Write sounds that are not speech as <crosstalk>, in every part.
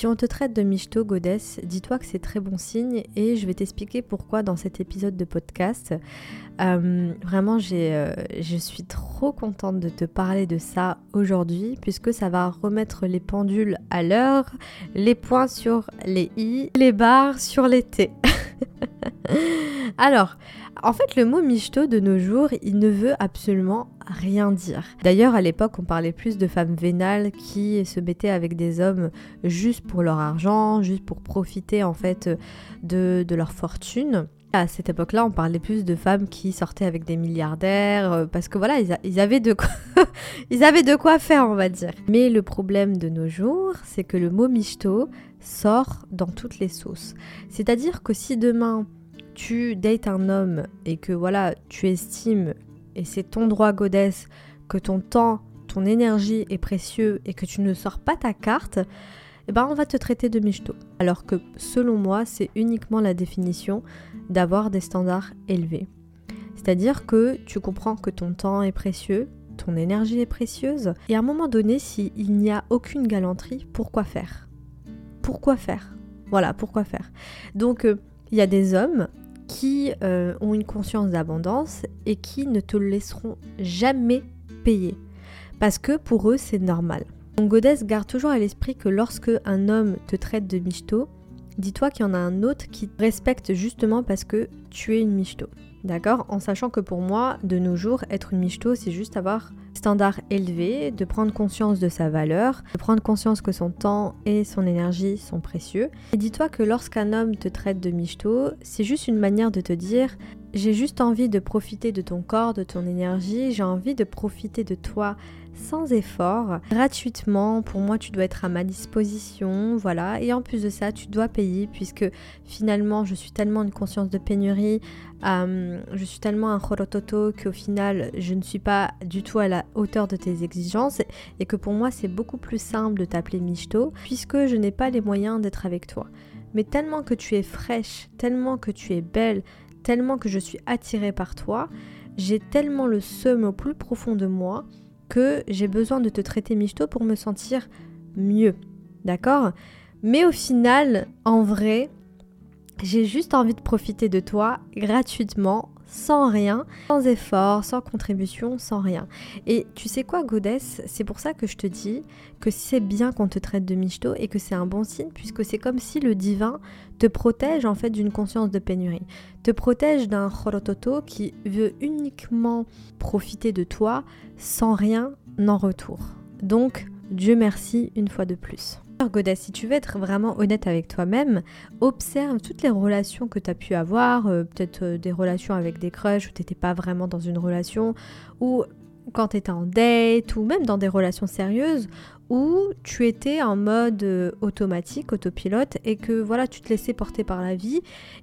Si on te traite de michto, Godess, dis-toi que c'est très bon signe et je vais t'expliquer pourquoi dans cet épisode de podcast. Euh, vraiment, j'ai, euh, je suis trop contente de te parler de ça aujourd'hui puisque ça va remettre les pendules à l'heure, les points sur les i, les barres sur les t. <laughs> <laughs> Alors, en fait, le mot michto de nos jours, il ne veut absolument rien dire. D'ailleurs, à l'époque, on parlait plus de femmes vénales qui se mettaient avec des hommes juste pour leur argent, juste pour profiter en fait de, leur fortune. À cette époque-là, on parlait plus de femmes qui sortaient avec des milliardaires euh, parce que voilà, <laughs> ils, avaient de quoi faire, on va dire. Mais le problème de nos jours, c'est que le mot michto sort dans toutes les sauces. C'est-à-dire que si demain tu dates un homme et que voilà, tu estimes, et c'est ton droit godesse, que ton temps, ton énergie est précieux et que tu ne sors pas ta carte, eh ben on va te traiter de michto. Alors que selon moi, c'est uniquement la définition d'avoir des standards élevés. C'est-à-dire que tu comprends que ton temps est précieux, ton énergie est précieuse, et à un moment donné, s'il n'y a aucune galanterie, pourquoi faire? Pourquoi faire? Voilà, pourquoi faire? Donc, euh, il y a des hommes qui euh, ont une conscience d'abondance et qui ne te laisseront jamais payer. Parce que pour eux, c'est normal. Donc Godès garde toujours à l'esprit que lorsque un homme te traite de michto, dis-toi qu'il y en a un autre qui te respecte justement parce que tu es une michto. D'accord? En sachant que pour moi, de nos jours, être une michto, c'est juste avoir standard élevé, de prendre conscience de sa valeur, de prendre conscience que son temps et son énergie sont précieux. Et dis-toi que lorsqu'un homme te traite de michto, c'est juste une manière de te dire j'ai juste envie de profiter de ton corps, de ton énergie, j'ai envie de profiter de toi sans effort, gratuitement. Pour moi, tu dois être à ma disposition, voilà. Et en plus de ça, tu dois payer puisque finalement, je suis tellement une conscience de pénurie, euh, je suis tellement un horototo qu'au final, je ne suis pas du tout à la hauteur de tes exigences et que pour moi, c'est beaucoup plus simple de t'appeler Michto puisque je n'ai pas les moyens d'être avec toi. Mais tellement que tu es fraîche, tellement que tu es belle, tellement que je suis attirée par toi, j'ai tellement le seum au plus profond de moi que j'ai besoin de te traiter michto pour me sentir mieux. D'accord? Mais au final, en vrai, j'ai juste envie de profiter de toi gratuitement, sans rien, sans effort, sans contribution, sans rien. Et tu sais quoi, Godess C'est pour ça que je te dis que c'est bien qu'on te traite de michto et que c'est un bon signe, puisque c'est comme si le divin te protège en fait d'une conscience de pénurie, te protège d'un chorototo qui veut uniquement profiter de toi sans rien en retour. Donc, Dieu merci une fois de plus. Goda, si tu veux être vraiment honnête avec toi-même, observe toutes les relations que tu as pu avoir, euh, peut-être euh, des relations avec des crushs où tu n'étais pas vraiment dans une relation, ou quand tu étais en date, ou même dans des relations sérieuses où tu étais en mode euh, automatique, autopilote, et que voilà, tu te laissais porter par la vie,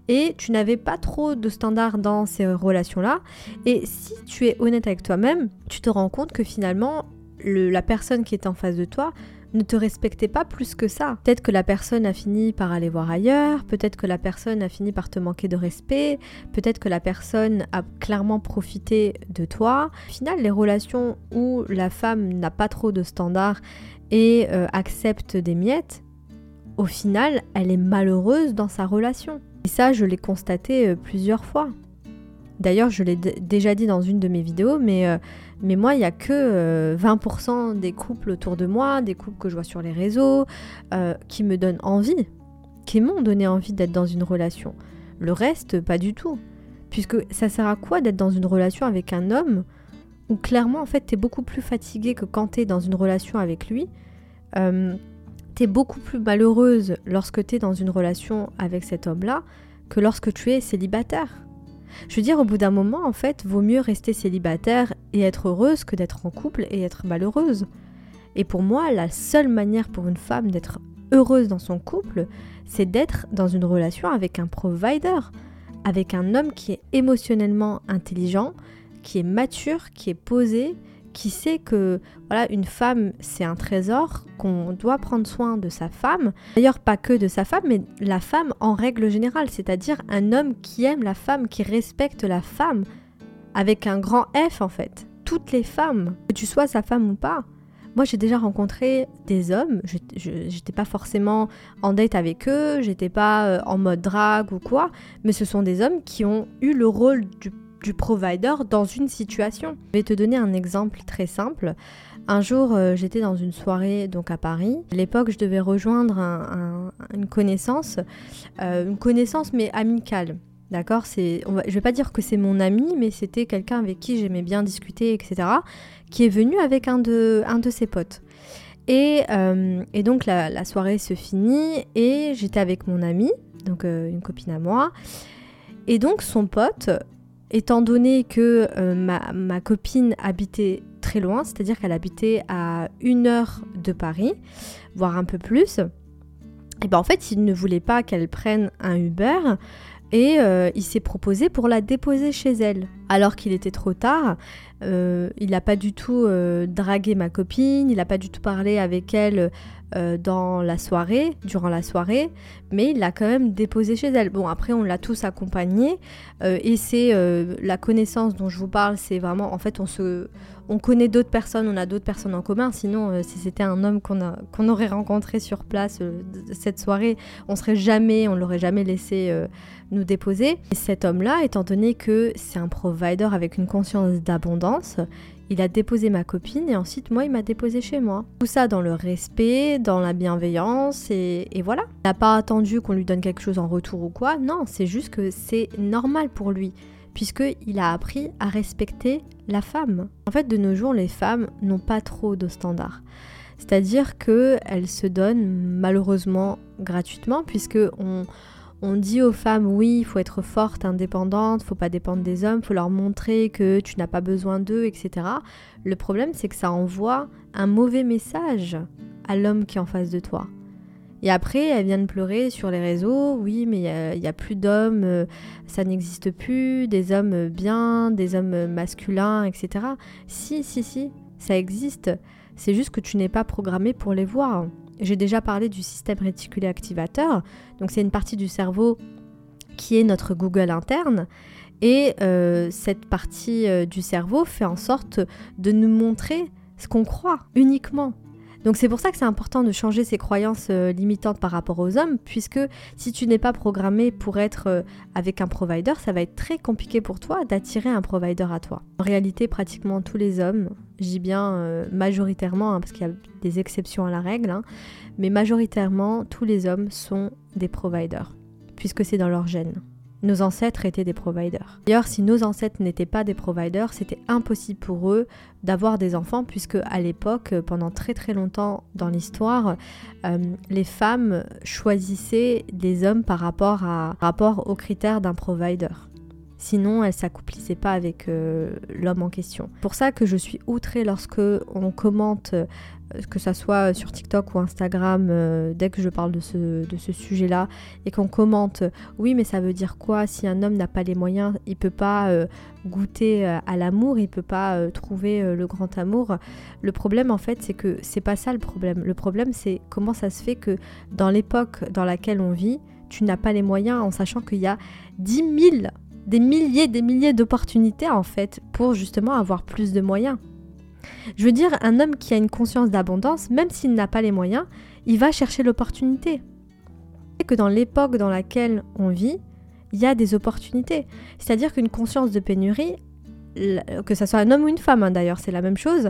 et tu n'avais pas trop de standards dans ces relations-là. Et si tu es honnête avec toi-même, tu te rends compte que finalement, la personne qui est en face de toi ne te respectait pas plus que ça. Peut-être que la personne a fini par aller voir ailleurs, peut-être que la personne a fini par te manquer de respect, peut-être que la personne a clairement profité de toi. Au final, les relations où la femme n'a pas trop de standards et euh, accepte des miettes, au final, elle est malheureuse dans sa relation. Et ça, je l'ai constaté euh, plusieurs fois. D'ailleurs, je l'ai déjà dit dans une de mes vidéos, mais, euh, mais moi, il n'y a que 20% des couples autour de moi, des couples que je vois sur les réseaux, qui me donnent envie, qui m'ont donné envie d'être dans une relation. Le reste, pas du tout. Puisque ça sert à quoi d'être dans une relation avec un homme où clairement, en fait, tu es beaucoup plus fatiguée que quand tu es dans une relation avec lui. Euh, tu es beaucoup plus malheureuse lorsque tu es dans une relation avec cet homme-là que lorsque tu es célibataire. Je veux dire, au bout d'un moment, en fait, vaut mieux rester célibataire et être heureuse que d'être en couple et être malheureuse. Et pour moi, la seule manière pour une femme d'être heureuse dans son couple, c'est d'être dans une relation avec un provider, avec un homme qui est émotionnellement intelligent, qui est mature, qui est posée, qui sait que voilà une femme c'est un trésor, qu'on doit prendre soin de sa femme. D'ailleurs pas que de sa femme, mais la femme en règle générale, c'est-à-dire un homme qui aime la femme, qui respecte la femme, avec un grand F en fait. Toutes les femmes, que tu sois sa femme ou pas. Moi, j'ai déjà rencontré des hommes, je n'étais pas forcément en date avec eux, j'étais pas euh, en mode drague ou quoi, mais ce sont des hommes qui ont eu le rôle du, provider dans une situation. Je vais te donner un exemple très simple. Un jour, euh, j'étais dans une soirée donc à Paris. À l'époque, je devais rejoindre une connaissance, euh, une connaissance mais amicale. D'accord c'est, Je vais pas dire que c'est mon ami, mais c'était quelqu'un avec qui j'aimais bien discuter, etc., qui est venu avec un de, ses potes. Et, euh, donc la, soirée se finit et j'étais avec mon ami, donc une copine à moi. Et donc son pote, étant donné que euh, ma, copine habitait très loin, c'est-à-dire qu'elle habitait à une heure de Paris, voire un peu plus, et ben en fait il ne voulait pas qu'elle prenne un Uber et euh, il s'est proposé pour la déposer chez elle. Alors qu'il était trop tard, euh, il n'a pas du tout euh, dragué ma copine, il n'a pas du tout parlé avec elle dans la soirée, durant la soirée, mais il l'a quand même déposée chez elle. Bon, après, on l'a tous accompagnée, et c'est la connaissance dont je vous parle, c'est vraiment, en fait, on se on connaît d'autres personnes, on a d'autres personnes en commun. Sinon, euh, si c'était un homme qu'on aurait rencontré sur place euh, cette soirée, on serait jamais, on l'aurait jamais laissé euh, nous déposer. Et cet homme-là, étant donné que c'est un avec une conscience d'abondance, il a déposé ma copine et ensuite moi il m'a déposé chez moi. Tout ça dans le respect, dans la bienveillance et, et voilà. Il n'a pas attendu qu'on lui donne quelque chose en retour ou quoi. Non, c'est juste que c'est normal pour lui puisqu'il a appris à respecter la femme. En fait, de nos jours, les femmes n'ont pas trop de standards. C'est-à-dire qu'elles se donnent malheureusement gratuitement, puisque on, dit aux femmes oui, il faut être forte, indépendante, faut pas dépendre des hommes, faut leur montrer que tu n'as pas besoin d'eux, etc. Le problème, c'est que ça envoie un mauvais message à l'homme qui est en face de toi. Et après, elle vient de pleurer sur les réseaux, oui, mais il n'y a, plus d'hommes, euh, ça n'existe plus, des hommes bien, des hommes masculins, etc. Si, si, si, ça existe. C'est juste que tu n'es pas programmé pour les voir. J'ai déjà parlé du système réticulé activateur, donc c'est une partie du cerveau qui est notre Google interne. Et euh, cette partie euh, du cerveau fait en sorte de nous montrer ce qu'on croit uniquement. Donc c'est pour ça que c'est important de changer ses croyances euh, limitantes par rapport aux hommes, puisque si tu n'es pas programmé pour être euh, avec un provider, ça va être très compliqué pour toi d'attirer un provider à toi. En réalité, pratiquement tous les hommes, je dis bien euh, majoritairement, hein, parce qu'il y a des exceptions à la règle, hein, mais majoritairement tous les hommes sont des providers, puisque c'est dans leur gène nos ancêtres étaient des providers. D'ailleurs, si nos ancêtres n'étaient pas des providers, c'était impossible pour eux d'avoir des enfants, puisque à l'époque, pendant très très longtemps dans l'histoire, euh, les femmes choisissaient des hommes par rapport, à, rapport aux critères d'un provider. Sinon, elles s'accouplissaient pas avec euh, l'homme en question. Pour ça que je suis outrée lorsque on commente que ça soit sur TikTok ou Instagram, euh, dès que je parle de ce, de ce sujet-là, et qu'on commente, oui, mais ça veut dire quoi Si un homme n'a pas les moyens, il peut pas euh, goûter à l'amour, il peut pas trouver le grand amour. Le problème, en fait, c'est que c'est pas ça le problème. Le problème, c'est comment ça se fait que dans l'époque dans laquelle on vit, tu n'as pas les moyens en sachant qu'il y a 10 000, des milliers, des milliers d'opportunités, en fait, pour justement avoir plus de moyens. Je veux dire, un homme qui a une conscience d'abondance, même s'il n'a pas les moyens, il va chercher l'opportunité. que dans l'époque dans laquelle on vit, il y a des opportunités. C'est-à-dire qu'une conscience de pénurie, que ce soit un homme ou une femme hein, d'ailleurs, c'est la même chose,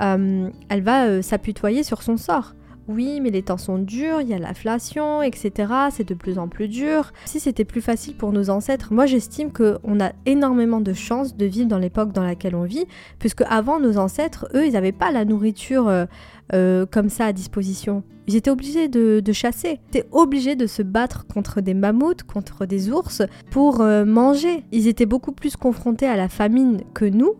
euh, elle va euh, s'apitoyer sur son sort oui, mais les temps sont durs, il y a l'inflation, etc. C'est de plus en plus dur. Si c'était plus facile pour nos ancêtres, moi j'estime qu'on a énormément de chances de vivre dans l'époque dans laquelle on vit, puisque avant nos ancêtres, eux, ils n'avaient pas la nourriture euh, euh, comme ça à disposition. Ils étaient obligés de, chasser. Ils étaient obligés de se battre contre des mammouths, contre des ours, pour euh, manger. Ils étaient beaucoup plus confrontés à la famine que nous.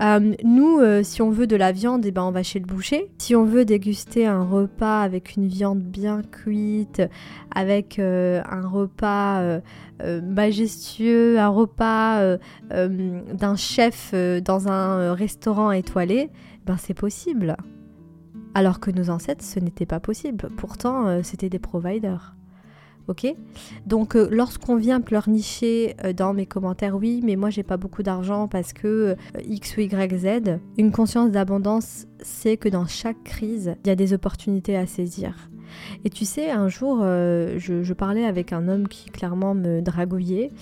Euh, nous, euh, si on veut de la viande, eh ben, on va chez le boucher. Si on veut déguster un repas avec une viande bien cuite, avec euh, un repas majestueux, un repas d'un chef dans un restaurant étoilé, ben, c'est possible. Alors que nos ancêtres, ce n'était pas possible. Pourtant, c'était des providers. Ok Donc euh, lorsqu'on vient pleurnicher euh, dans mes commentaires, oui, mais moi j'ai pas beaucoup d'argent parce que euh, X ou Y, Z, une conscience d'abondance, c'est que dans chaque crise, il y a des opportunités à saisir. Et tu sais, un jour, je, parlais avec un homme qui clairement me dragouillait.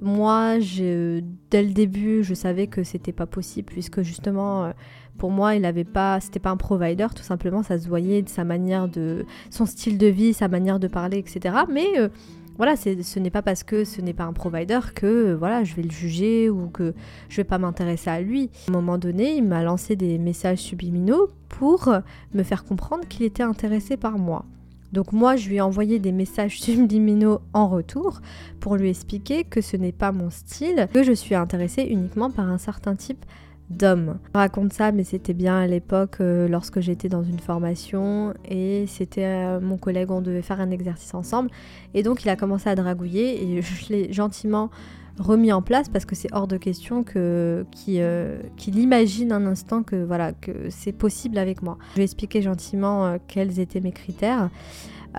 Moi, dès le début, je savais que c'était pas possible puisque justement pour moi, il n'avait pas, c'était pas un provider, tout simplement, ça se voyait de sa manière de, son style de vie, sa manière de parler, etc. Mais euh, voilà, ce n'est pas parce que ce n'est pas un provider que euh, voilà, je vais le juger ou que je vais pas m'intéresser à lui. À un moment donné, il m'a lancé des messages subliminaux pour me faire comprendre qu'il était intéressé par moi. Donc moi, je lui ai envoyé des messages <laughs> subliminaux en retour pour lui expliquer que ce n'est pas mon style, que je suis intéressée uniquement par un certain type d'hommes. Je raconte ça, mais c'était bien à l'époque euh, lorsque j'étais dans une formation et c'était euh, mon collègue, on devait faire un exercice ensemble. Et donc il a commencé à dragouiller et je l'ai gentiment remis en place parce que c'est hors de question que qu'il euh, imagine un instant que voilà que c'est possible avec moi. Je lui ai expliqué gentiment quels étaient mes critères.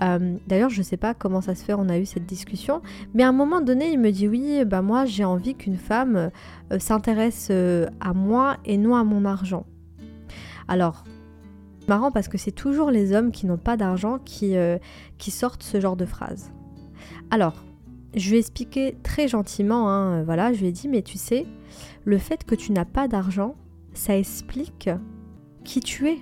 Euh, d'ailleurs, je ne sais pas comment ça se fait, on a eu cette discussion, mais à un moment donné, il me dit oui, bah moi j'ai envie qu'une femme euh, s'intéresse euh, à moi et non à mon argent. Alors, marrant parce que c'est toujours les hommes qui n'ont pas d'argent qui, qui sortent ce genre de phrase. Alors, je lui ai expliqué très gentiment, hein, voilà, je lui ai dit, mais tu sais, le fait que tu n'as pas d'argent, ça explique qui tu es.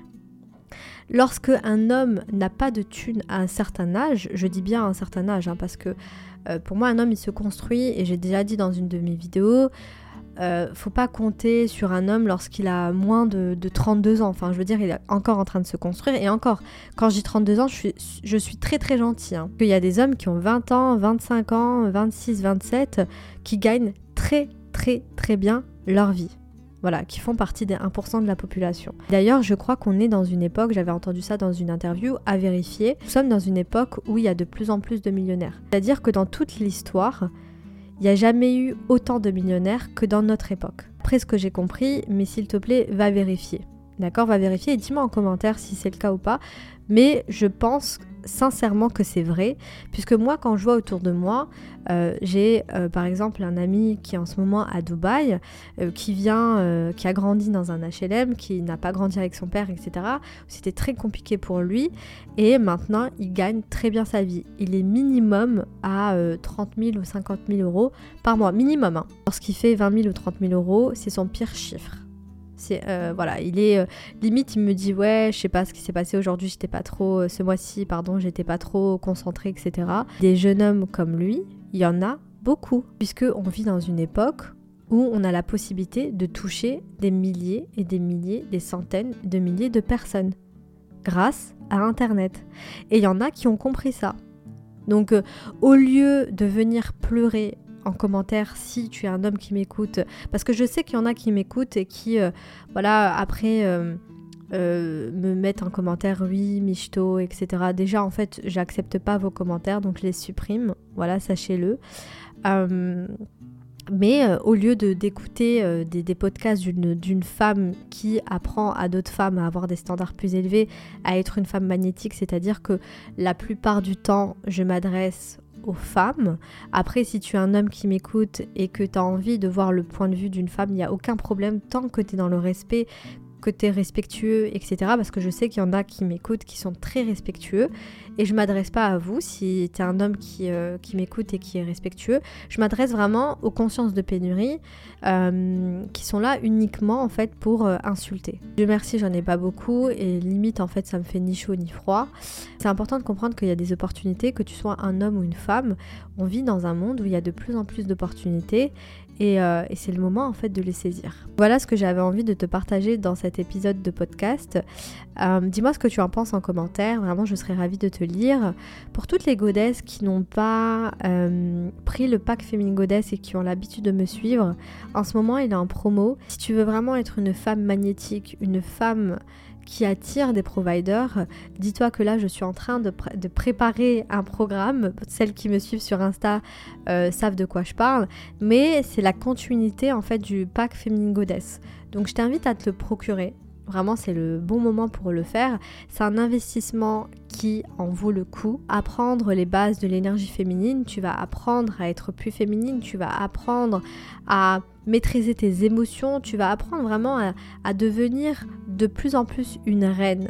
Lorsque un homme n'a pas de thune à un certain âge, je dis bien à un certain âge, hein, parce que euh, pour moi un homme il se construit, et j'ai déjà dit dans une de mes vidéos, euh, faut pas compter sur un homme lorsqu'il a moins de, 32 ans. Enfin, je veux dire, il est encore en train de se construire. Et encore, quand j'ai 32 ans, je suis, très très gentil. Hein. Il y a des hommes qui ont 20 ans, 25 ans, 26, 27, qui gagnent très très très bien leur vie voilà, qui font partie des 1% de la population. D'ailleurs, je crois qu'on est dans une époque, j'avais entendu ça dans une interview, à vérifier, nous sommes dans une époque où il y a de plus en plus de millionnaires. C'est-à-dire que dans toute l'histoire, il n'y a jamais eu autant de millionnaires que dans notre époque. Après ce que j'ai compris, mais s'il te plaît, va vérifier. D'accord? Va vérifier et dis-moi en commentaire si c'est le cas ou pas. Mais je pense sincèrement que c'est vrai, puisque moi, quand je vois autour de moi, euh, j'ai euh, par exemple un ami qui est en ce moment à Dubaï, euh, qui vient, qui a grandi dans un HLM, qui n'a pas grandi avec son père, etc. C'était très compliqué pour lui, et maintenant il gagne très bien sa vie. Il est minimum à 30 000 ou 50 000 euros par mois, minimum. Hein. Lorsqu'il fait 20 000 ou 30 000 euros, c'est son pire chiffre. Euh, voilà, il est euh, limite, il me dit ouais, je sais pas ce qui s'est passé aujourd'hui, j'étais pas trop, euh, ce mois-ci, pardon, j'étais pas trop concentré, etc. Des jeunes hommes comme lui, il y en a beaucoup, puisque on vit dans une époque où on a la possibilité de toucher des milliers et des milliers, des centaines de milliers de personnes grâce à Internet. Et il y en a qui ont compris ça. Donc, au lieu de venir pleurer en commentaire si tu es un homme qui m'écoute, parce que je sais qu'il y en a qui m'écoutent et qui, euh, voilà, après euh, euh, me mettent en commentaire oui, michto, etc. Déjà, en fait, j'accepte pas vos commentaires, donc je les supprime, voilà, sachez-le. mais au lieu de d'écouter des, des, podcasts d'une femme qui apprend à d'autres femmes à avoir des standards plus élevés, à être une femme magnétique, c'est-à-dire que la plupart du temps, je m'adresse aux femmes. Après, si tu es un homme qui m'écoute et que tu as envie de voir le point de vue d'une femme, il n'y a aucun problème tant que tu es dans le respect, es respectueux, etc. Parce que je sais qu'il y en a qui m'écoutent qui sont très respectueux. Et je m'adresse pas à vous si tu es un homme qui, euh, qui m'écoute et qui est respectueux. Je m'adresse vraiment aux consciences de pénurie euh, qui sont là uniquement en fait pour euh, insulter. Dieu merci, j'en ai pas beaucoup et limite en fait ça me fait ni chaud ni froid. C'est important de comprendre qu'il y a des opportunités, que tu sois un homme ou une femme. On vit dans un monde où il y a de plus en plus d'opportunités euh, et, c'est le moment en fait de les saisir. Voilà ce que j'avais envie de te partager dans cet épisode de podcast. Euh, dis-moi ce que tu en penses en commentaire, vraiment je serais ravie de te lire. Pour toutes les godesses qui n'ont pas euh, pris le pack Féminine Godesse et qui ont l'habitude de me suivre, en ce moment il est en promo. Si tu veux vraiment être une femme magnétique, une femme qui attire des providers. Dis-toi que là, je suis en train de, préparer un programme. Celles qui me suivent sur Insta euh, savent de quoi je parle, mais c'est la continuité en fait du pack Féminine Goddess. Donc je t'invite à te le procurer. Vraiment, c'est le bon moment pour le faire. C'est un investissement qui en vaut le coup. Apprendre les bases de l'énergie féminine, tu vas apprendre à être plus féminine, tu vas apprendre à maîtriser tes émotions, tu vas apprendre vraiment à, devenir de plus en plus une reine.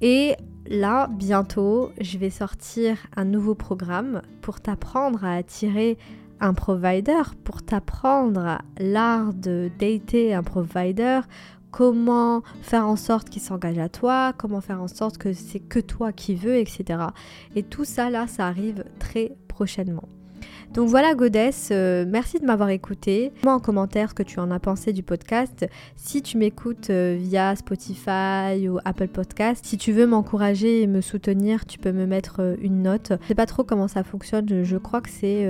Et là, bientôt, je vais sortir un nouveau programme pour t'apprendre à attirer un provider, pour t'apprendre l'art de dater un provider, comment faire en sorte qu'il s'engage à toi, comment faire en sorte que c'est que toi qui veux, etc. Et tout ça, là, ça arrive très prochainement. Donc voilà Godess, euh, merci de m'avoir écouté. Moi en commentaire ce que tu en as pensé du podcast. Si tu m'écoutes euh, via Spotify ou Apple Podcast, si tu veux m'encourager et me soutenir, tu peux me mettre euh, une note. Je sais pas trop comment ça fonctionne, je, crois que c'est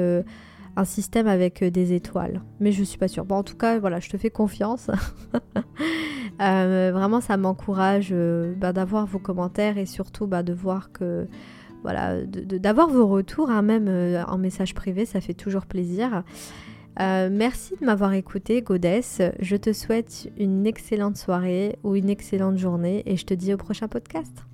un système avec des étoiles, mais je suis pas sûre. Bon en tout cas voilà, je te fais confiance. <laughs> vraiment ça m'encourage bah, d'avoir vos commentaires et surtout bah, de voir que voilà, d'avoir vos retours, hein, même euh, en message privé, ça fait toujours plaisir. Euh, merci de m'avoir écouté, Godess. Je te souhaite une excellente soirée ou une excellente journée et je te dis au prochain podcast.